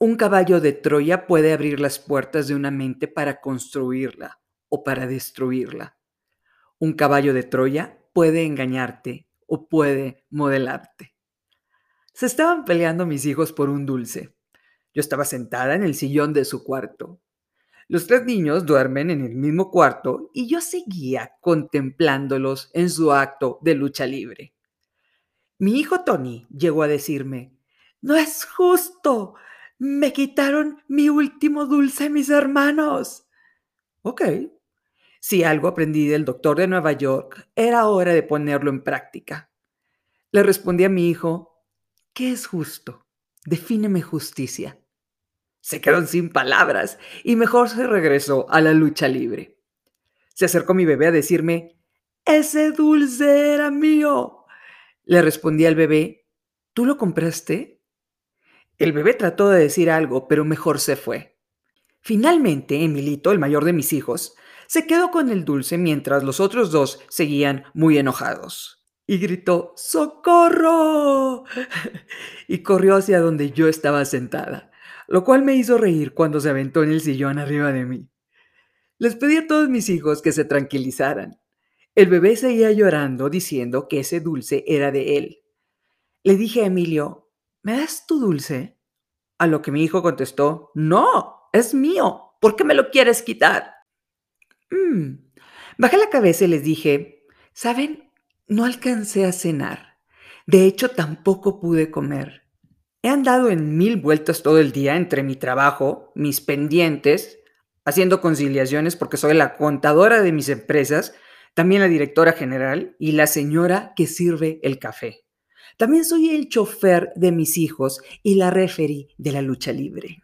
Un caballo de Troya puede abrir las puertas de una mente para construirla o para destruirla. Un caballo de Troya puede engañarte o puede modelarte. Se estaban peleando mis hijos por un dulce. Yo estaba sentada en el sillón de su cuarto. Los tres niños duermen en el mismo cuarto y yo seguía contemplándolos en su acto de lucha libre. Mi hijo Tony llegó a decirme, no es justo, me quitaron mi último dulce mis hermanos. Ok, si algo aprendí del doctor de Nueva York, era hora de ponerlo en práctica. Le respondí a mi hijo, ¿qué es justo? Defíneme justicia. Se quedó sin palabras y mejor se regresó a la lucha libre. Se acercó mi bebé a decirme, ese dulce era mío. Le respondí al bebé, ¿tú lo compraste? El bebé trató de decir algo, pero mejor se fue. Finalmente, Emilito, el mayor de mis hijos, se quedó con el dulce mientras los otros dos seguían muy enojados. Y gritó, ¡Socorro! y corrió hacia donde yo estaba sentada, lo cual me hizo reír cuando se aventó en el sillón arriba de mí. Les pedí a todos mis hijos que se tranquilizaran. El bebé seguía llorando diciendo que ese dulce era de él. Le dije a Emilio, ¿me das tu dulce? A lo que mi hijo contestó, no, es mío, ¿por qué me lo quieres quitar? Mm. Bajé la cabeza y les dije, ¿saben? No alcancé a cenar. De hecho, tampoco pude comer. He andado en mil vueltas todo el día entre mi trabajo, mis pendientes, haciendo conciliaciones porque soy la contadora de mis empresas, también la directora general y la señora que sirve el café. También soy el chofer de mis hijos y la referee de la lucha libre.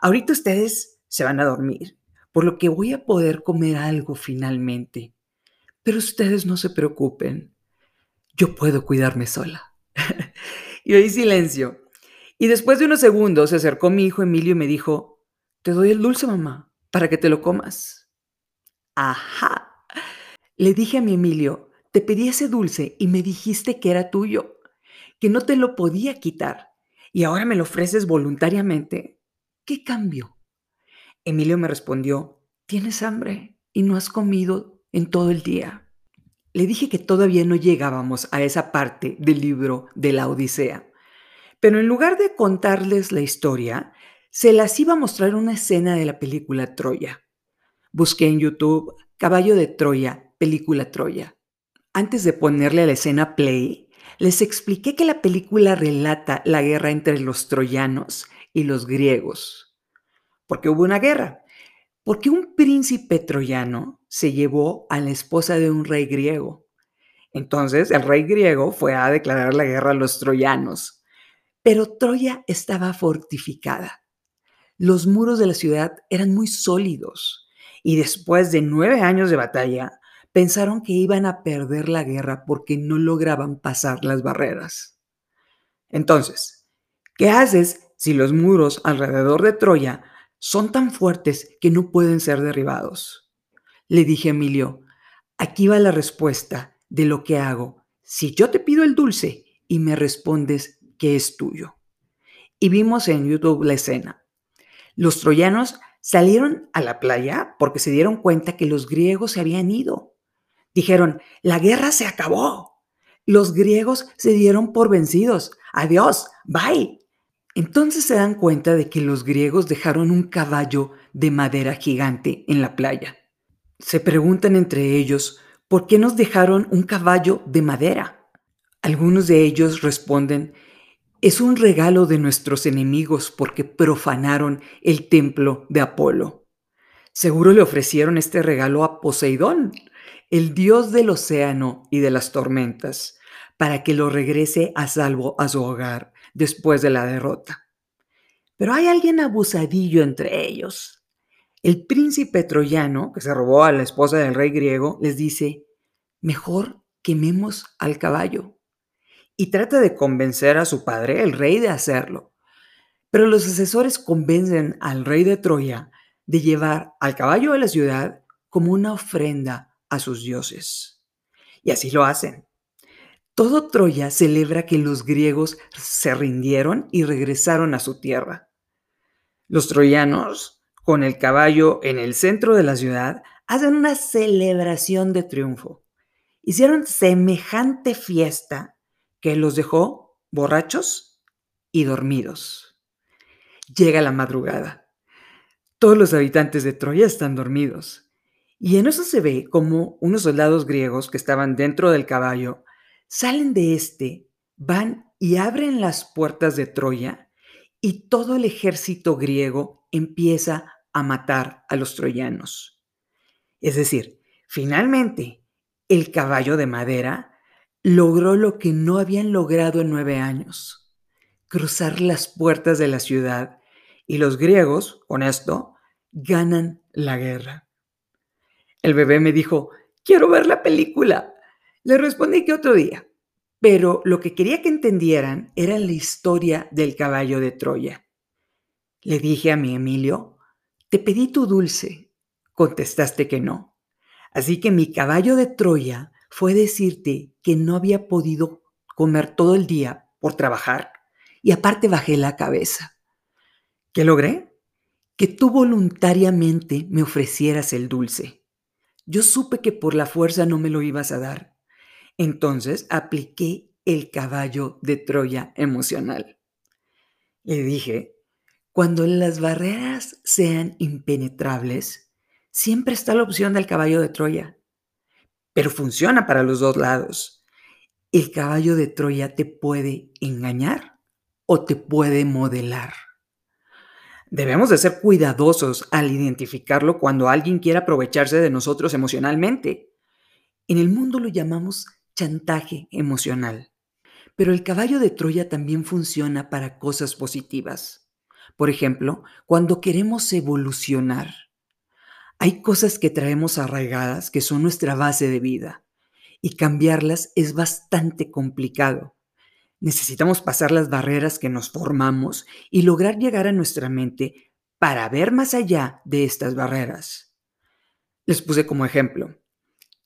Ahorita ustedes se van a dormir por lo que voy a poder comer algo finalmente. Pero ustedes no se preocupen, yo puedo cuidarme sola. y oí silencio. Y después de unos segundos se acercó mi hijo Emilio y me dijo, te doy el dulce, mamá, para que te lo comas. Ajá. Le dije a mi Emilio, te pedí ese dulce y me dijiste que era tuyo, que no te lo podía quitar, y ahora me lo ofreces voluntariamente. ¿Qué cambio? Emilio me respondió, ¿tienes hambre y no has comido en todo el día? Le dije que todavía no llegábamos a esa parte del libro de la Odisea, pero en lugar de contarles la historia, se las iba a mostrar una escena de la película Troya. Busqué en YouTube Caballo de Troya, película Troya. Antes de ponerle a la escena play, les expliqué que la película relata la guerra entre los troyanos y los griegos porque hubo una guerra, porque un príncipe troyano se llevó a la esposa de un rey griego. Entonces el rey griego fue a declarar la guerra a los troyanos, pero Troya estaba fortificada. Los muros de la ciudad eran muy sólidos y después de nueve años de batalla, pensaron que iban a perder la guerra porque no lograban pasar las barreras. Entonces, ¿qué haces si los muros alrededor de Troya son tan fuertes que no pueden ser derribados. Le dije a Emilio, aquí va la respuesta de lo que hago si yo te pido el dulce y me respondes que es tuyo. Y vimos en YouTube la escena. Los troyanos salieron a la playa porque se dieron cuenta que los griegos se habían ido. Dijeron, la guerra se acabó. Los griegos se dieron por vencidos. Adiós, bye. Entonces se dan cuenta de que los griegos dejaron un caballo de madera gigante en la playa. Se preguntan entre ellos, ¿por qué nos dejaron un caballo de madera? Algunos de ellos responden, es un regalo de nuestros enemigos porque profanaron el templo de Apolo. Seguro le ofrecieron este regalo a Poseidón, el dios del océano y de las tormentas, para que lo regrese a salvo a su hogar después de la derrota. Pero hay alguien abusadillo entre ellos. El príncipe troyano, que se robó a la esposa del rey griego, les dice, mejor quememos al caballo. Y trata de convencer a su padre, el rey, de hacerlo. Pero los asesores convencen al rey de Troya de llevar al caballo a la ciudad como una ofrenda a sus dioses. Y así lo hacen. Todo Troya celebra que los griegos se rindieron y regresaron a su tierra. Los troyanos, con el caballo en el centro de la ciudad, hacen una celebración de triunfo. Hicieron semejante fiesta que los dejó borrachos y dormidos. Llega la madrugada. Todos los habitantes de Troya están dormidos. Y en eso se ve como unos soldados griegos que estaban dentro del caballo salen de este, van y abren las puertas de Troya y todo el ejército griego empieza a matar a los troyanos. Es decir, finalmente, el caballo de madera logró lo que no habían logrado en nueve años, cruzar las puertas de la ciudad y los griegos, con esto, ganan la guerra. El bebé me dijo, quiero ver la película. Le respondí que otro día, pero lo que quería que entendieran era la historia del caballo de Troya. Le dije a mi Emilio, te pedí tu dulce. Contestaste que no. Así que mi caballo de Troya fue decirte que no había podido comer todo el día por trabajar y aparte bajé la cabeza. ¿Qué logré? Que tú voluntariamente me ofrecieras el dulce. Yo supe que por la fuerza no me lo ibas a dar entonces apliqué el caballo de Troya emocional. Le dije, cuando las barreras sean impenetrables, siempre está la opción del caballo de Troya. Pero funciona para los dos lados. El caballo de Troya te puede engañar o te puede modelar. Debemos de ser cuidadosos al identificarlo cuando alguien quiere aprovecharse de nosotros emocionalmente. En el mundo lo llamamos chantaje emocional. Pero el caballo de Troya también funciona para cosas positivas. Por ejemplo, cuando queremos evolucionar. Hay cosas que traemos arraigadas que son nuestra base de vida y cambiarlas es bastante complicado. Necesitamos pasar las barreras que nos formamos y lograr llegar a nuestra mente para ver más allá de estas barreras. Les puse como ejemplo,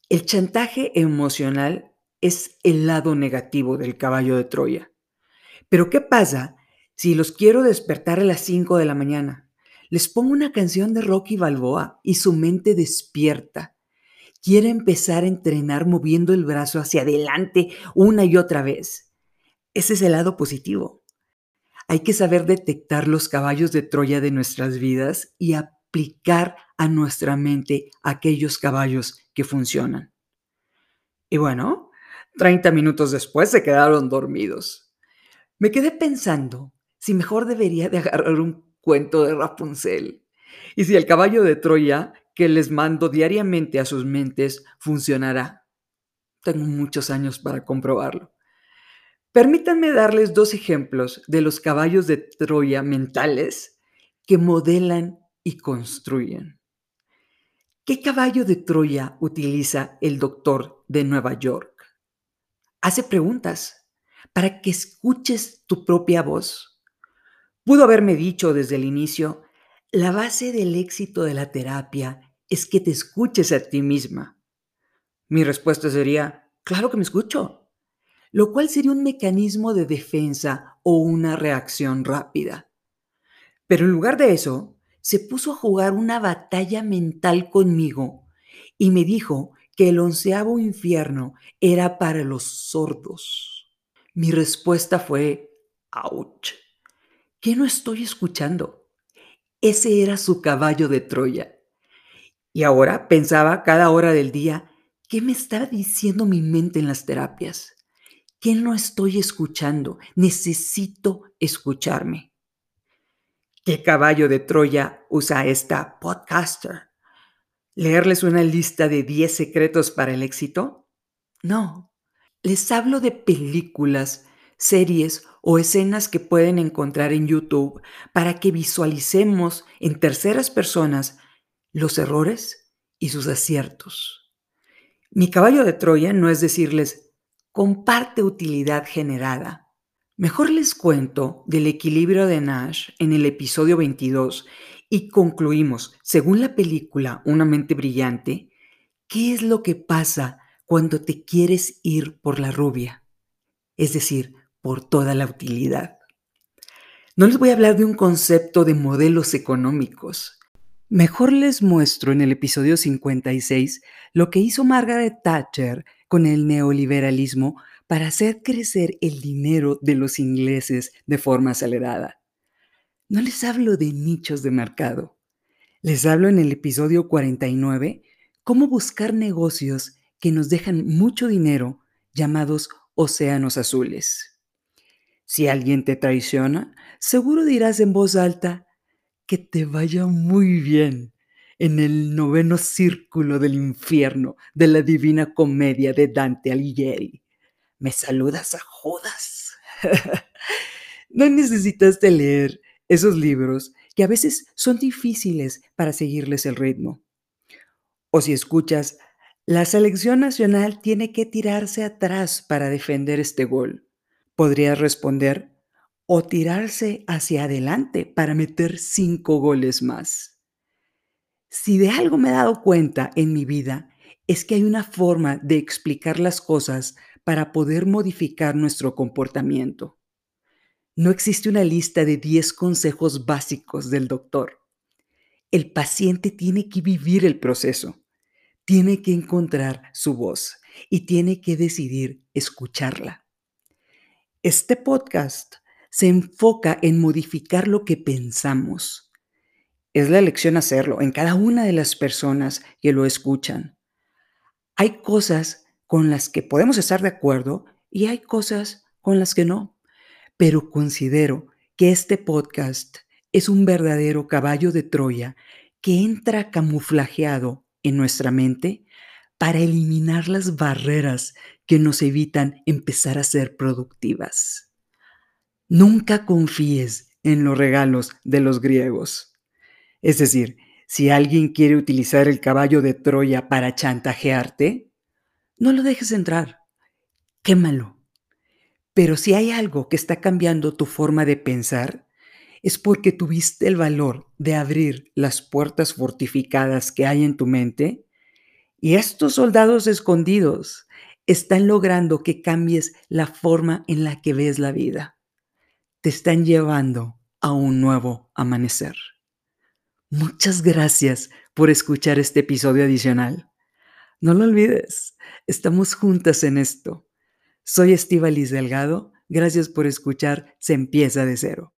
el chantaje emocional es el lado negativo del caballo de Troya. Pero ¿qué pasa si los quiero despertar a las 5 de la mañana? Les pongo una canción de Rocky Balboa y su mente despierta. Quiere empezar a entrenar moviendo el brazo hacia adelante una y otra vez. Ese es el lado positivo. Hay que saber detectar los caballos de Troya de nuestras vidas y aplicar a nuestra mente aquellos caballos que funcionan. Y bueno, 30 minutos después se quedaron dormidos. Me quedé pensando si mejor debería de agarrar un cuento de Rapunzel y si el caballo de Troya que les mando diariamente a sus mentes funcionará. Tengo muchos años para comprobarlo. Permítanme darles dos ejemplos de los caballos de Troya mentales que modelan y construyen. ¿Qué caballo de Troya utiliza el doctor de Nueva York? hace preguntas para que escuches tu propia voz. Pudo haberme dicho desde el inicio, la base del éxito de la terapia es que te escuches a ti misma. Mi respuesta sería, claro que me escucho, lo cual sería un mecanismo de defensa o una reacción rápida. Pero en lugar de eso, se puso a jugar una batalla mental conmigo y me dijo que el onceavo infierno era para los sordos. Mi respuesta fue, ¡auch! ¿Qué no estoy escuchando? Ese era su caballo de Troya. Y ahora pensaba cada hora del día, ¿qué me está diciendo mi mente en las terapias? ¿Qué no estoy escuchando? Necesito escucharme. ¿Qué caballo de Troya usa esta podcaster? ¿Leerles una lista de 10 secretos para el éxito? No, les hablo de películas, series o escenas que pueden encontrar en YouTube para que visualicemos en terceras personas los errores y sus aciertos. Mi caballo de Troya no es decirles, comparte utilidad generada. Mejor les cuento del equilibrio de Nash en el episodio 22 y concluimos, según la película Una mente brillante, ¿qué es lo que pasa cuando te quieres ir por la rubia? Es decir, por toda la utilidad. No les voy a hablar de un concepto de modelos económicos. Mejor les muestro en el episodio 56 lo que hizo Margaret Thatcher con el neoliberalismo para hacer crecer el dinero de los ingleses de forma acelerada. No les hablo de nichos de mercado. Les hablo en el episodio 49 cómo buscar negocios que nos dejan mucho dinero llamados océanos azules. Si alguien te traiciona, seguro dirás en voz alta que te vaya muy bien en el noveno círculo del infierno de la divina comedia de Dante Alighieri. Me saludas a Judas. no necesitaste leer esos libros que a veces son difíciles para seguirles el ritmo. O si escuchas, la selección nacional tiene que tirarse atrás para defender este gol. Podrías responder, o tirarse hacia adelante para meter cinco goles más. Si de algo me he dado cuenta en mi vida, es que hay una forma de explicar las cosas para poder modificar nuestro comportamiento. No existe una lista de 10 consejos básicos del doctor. El paciente tiene que vivir el proceso, tiene que encontrar su voz y tiene que decidir escucharla. Este podcast se enfoca en modificar lo que pensamos. Es la elección hacerlo en cada una de las personas que lo escuchan. Hay cosas con las que podemos estar de acuerdo y hay cosas con las que no pero considero que este podcast es un verdadero caballo de Troya que entra camuflajeado en nuestra mente para eliminar las barreras que nos evitan empezar a ser productivas. Nunca confíes en los regalos de los griegos. Es decir, si alguien quiere utilizar el caballo de Troya para chantajearte, no lo dejes entrar. Quémalo. Pero si hay algo que está cambiando tu forma de pensar, es porque tuviste el valor de abrir las puertas fortificadas que hay en tu mente y estos soldados escondidos están logrando que cambies la forma en la que ves la vida. Te están llevando a un nuevo amanecer. Muchas gracias por escuchar este episodio adicional. No lo olvides, estamos juntas en esto. Soy Liz Delgado. Gracias por escuchar Se empieza de cero.